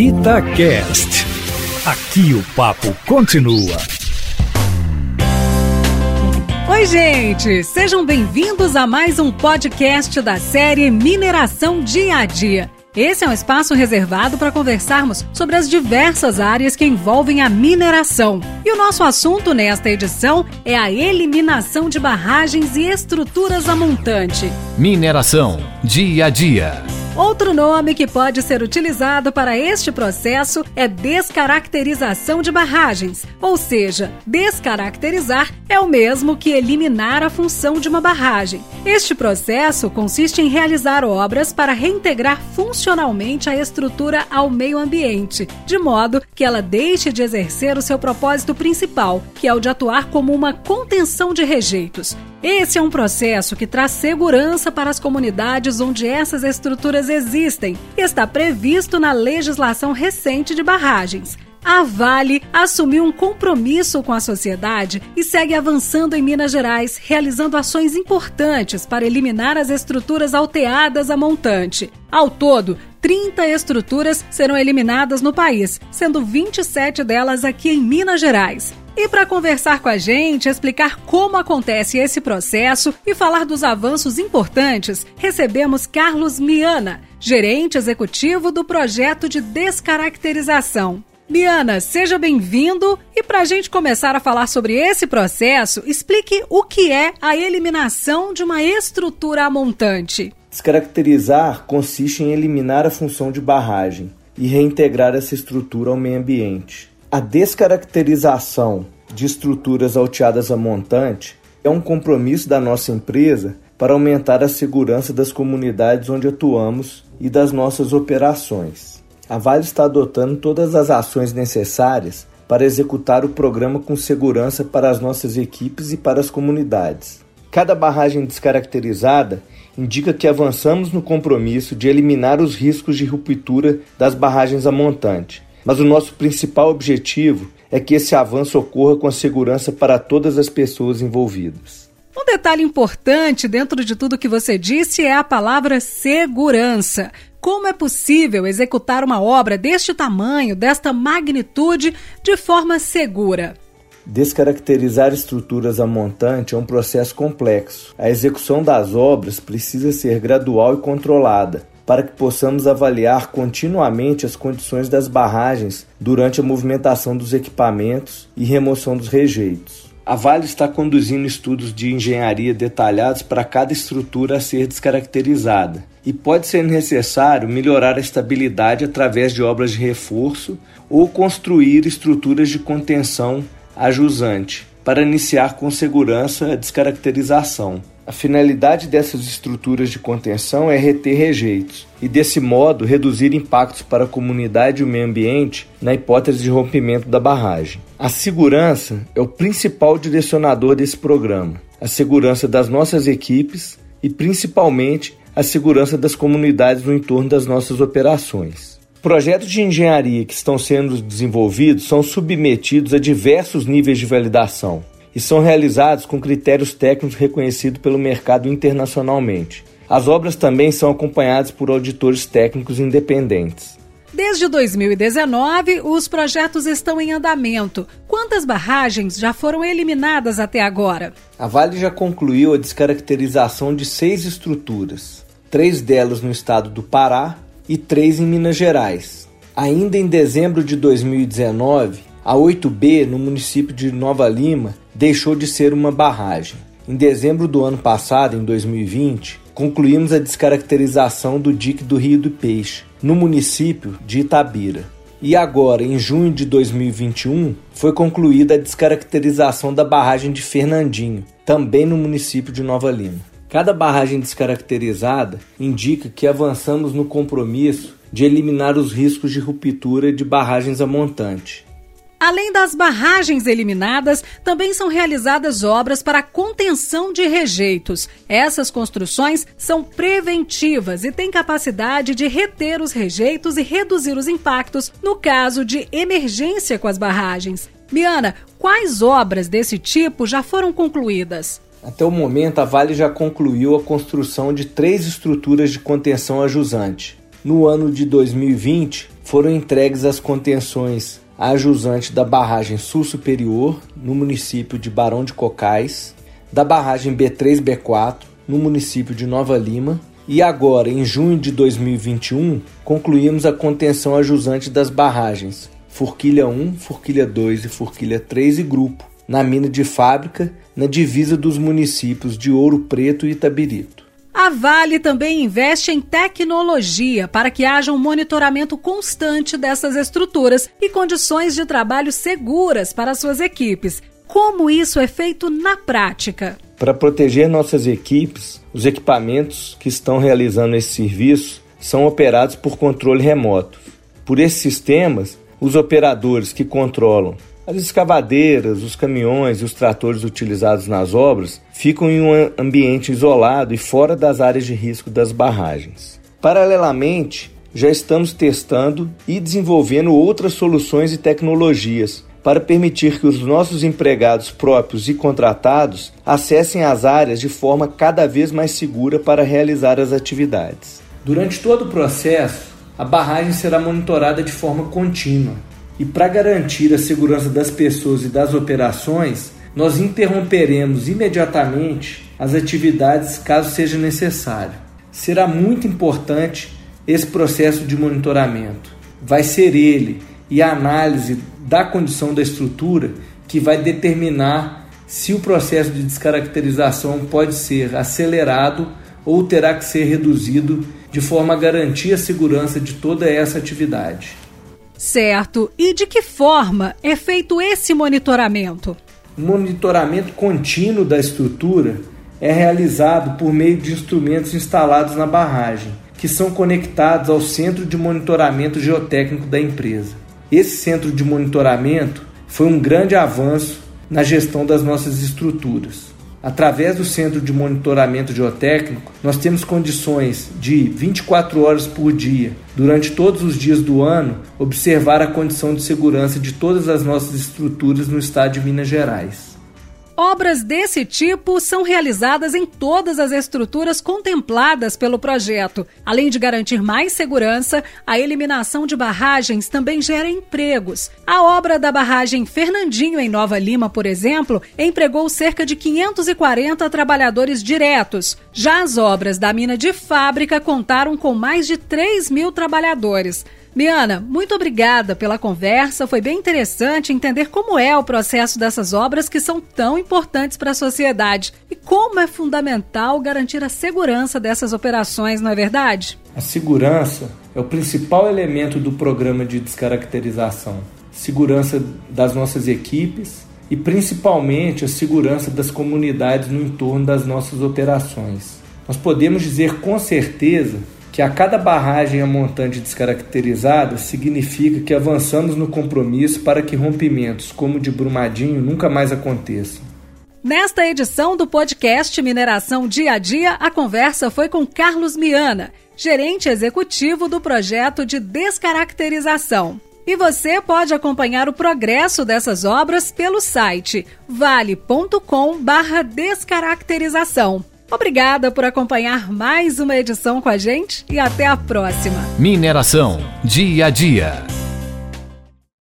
Itacast. Aqui o papo continua. Oi, gente! Sejam bem-vindos a mais um podcast da série Mineração Dia a Dia. Esse é um espaço reservado para conversarmos sobre as diversas áreas que envolvem a mineração. E o nosso assunto nesta edição é a eliminação de barragens e estruturas a montante. Mineração, dia a dia. Outro nome que pode ser utilizado para este processo é descaracterização de barragens, ou seja, descaracterizar é o mesmo que eliminar a função de uma barragem. Este processo consiste em realizar obras para reintegrar funcionalmente a estrutura ao meio ambiente, de modo que ela deixe de exercer o seu propósito principal, que é o de atuar como uma contenção de rejeitos. Esse é um processo que traz segurança para as comunidades onde essas estruturas existem e está previsto na legislação recente de barragens. A Vale assumiu um compromisso com a sociedade e segue avançando em Minas Gerais, realizando ações importantes para eliminar as estruturas alteadas a montante. Ao todo, 30 estruturas serão eliminadas no país, sendo 27 delas aqui em Minas Gerais. E para conversar com a gente, explicar como acontece esse processo e falar dos avanços importantes, recebemos Carlos Miana, gerente executivo do projeto de descaracterização. Miana, seja bem-vindo e para a gente começar a falar sobre esse processo, explique o que é a eliminação de uma estrutura montante. Descaracterizar consiste em eliminar a função de barragem e reintegrar essa estrutura ao meio ambiente. A descaracterização de estruturas alteadas a montante é um compromisso da nossa empresa para aumentar a segurança das comunidades onde atuamos e das nossas operações. A Vale está adotando todas as ações necessárias para executar o programa com segurança para as nossas equipes e para as comunidades. Cada barragem descaracterizada indica que avançamos no compromisso de eliminar os riscos de ruptura das barragens a montante mas o nosso principal objetivo é que esse avanço ocorra com a segurança para todas as pessoas envolvidas. Um detalhe importante dentro de tudo que você disse é a palavra segurança. Como é possível executar uma obra deste tamanho, desta magnitude, de forma segura? Descaracterizar estruturas a montante é um processo complexo. A execução das obras precisa ser gradual e controlada, para que possamos avaliar continuamente as condições das barragens durante a movimentação dos equipamentos e remoção dos rejeitos. A Vale está conduzindo estudos de engenharia detalhados para cada estrutura a ser descaracterizada e pode ser necessário melhorar a estabilidade através de obras de reforço ou construir estruturas de contenção ajusante para iniciar com segurança a descaracterização. A finalidade dessas estruturas de contenção é reter rejeitos e, desse modo, reduzir impactos para a comunidade e o meio ambiente na hipótese de rompimento da barragem. A segurança é o principal direcionador desse programa, a segurança das nossas equipes e, principalmente, a segurança das comunidades no entorno das nossas operações. Projetos de engenharia que estão sendo desenvolvidos são submetidos a diversos níveis de validação, e são realizados com critérios técnicos reconhecidos pelo mercado internacionalmente. As obras também são acompanhadas por auditores técnicos independentes. Desde 2019, os projetos estão em andamento. Quantas barragens já foram eliminadas até agora? A Vale já concluiu a descaracterização de seis estruturas, três delas no estado do Pará e três em Minas Gerais. Ainda em dezembro de 2019, a 8B, no município de Nova Lima, deixou de ser uma barragem. Em dezembro do ano passado, em 2020, concluímos a descaracterização do dique do Rio do Peixe, no município de Itabira. E agora, em junho de 2021, foi concluída a descaracterização da barragem de Fernandinho, também no município de Nova Lima. Cada barragem descaracterizada indica que avançamos no compromisso de eliminar os riscos de ruptura de barragens a montante. Além das barragens eliminadas, também são realizadas obras para contenção de rejeitos. Essas construções são preventivas e têm capacidade de reter os rejeitos e reduzir os impactos no caso de emergência com as barragens. Miana, quais obras desse tipo já foram concluídas? Até o momento, a Vale já concluiu a construção de três estruturas de contenção a jusante. No ano de 2020, foram entregues as contenções a jusante da barragem Sul Superior, no município de Barão de Cocais, da barragem B3-B4, no município de Nova Lima, e agora, em junho de 2021, concluímos a contenção a jusante das barragens Forquilha 1, Forquilha 2 e Forquilha 3 e Grupo, na mina de fábrica, na divisa dos municípios de Ouro Preto e Itabirito. A Vale também investe em tecnologia para que haja um monitoramento constante dessas estruturas e condições de trabalho seguras para suas equipes. Como isso é feito na prática? Para proteger nossas equipes, os equipamentos que estão realizando esse serviço são operados por controle remoto. Por esses sistemas, os operadores que controlam as escavadeiras, os caminhões e os tratores utilizados nas obras ficam em um ambiente isolado e fora das áreas de risco das barragens. Paralelamente, já estamos testando e desenvolvendo outras soluções e tecnologias para permitir que os nossos empregados próprios e contratados acessem as áreas de forma cada vez mais segura para realizar as atividades. Durante todo o processo, a barragem será monitorada de forma contínua e para garantir a segurança das pessoas e das operações, nós interromperemos imediatamente as atividades caso seja necessário. Será muito importante esse processo de monitoramento. Vai ser ele e a análise da condição da estrutura que vai determinar se o processo de descaracterização pode ser acelerado ou terá que ser reduzido de forma a garantir a segurança de toda essa atividade. Certo. E de que forma é feito esse monitoramento? O monitoramento contínuo da estrutura é realizado por meio de instrumentos instalados na barragem, que são conectados ao centro de monitoramento geotécnico da empresa. Esse centro de monitoramento foi um grande avanço na gestão das nossas estruturas. Através do Centro de Monitoramento Geotécnico, nós temos condições de 24 horas por dia, durante todos os dias do ano, observar a condição de segurança de todas as nossas estruturas no estado de Minas Gerais. Obras desse tipo são realizadas em todas as estruturas contempladas pelo projeto. Além de garantir mais segurança, a eliminação de barragens também gera empregos. A obra da barragem Fernandinho, em Nova Lima, por exemplo, empregou cerca de 540 trabalhadores diretos. Já as obras da mina de fábrica contaram com mais de 3 mil trabalhadores. Miana, muito obrigada pela conversa. Foi bem interessante entender como é o processo dessas obras que são tão importantes para a sociedade e como é fundamental garantir a segurança dessas operações, não é verdade? A segurança é o principal elemento do programa de descaracterização. Segurança das nossas equipes e principalmente a segurança das comunidades no entorno das nossas operações. Nós podemos dizer com certeza que a cada barragem a montante descaracterizada significa que avançamos no compromisso para que rompimentos como o de Brumadinho nunca mais aconteçam. Nesta edição do podcast Mineração Dia a Dia, a conversa foi com Carlos Miana, gerente executivo do projeto de descaracterização. E você pode acompanhar o progresso dessas obras pelo site vale.com/descaracterização. Obrigada por acompanhar mais uma edição com a gente e até a próxima. Mineração Dia a Dia.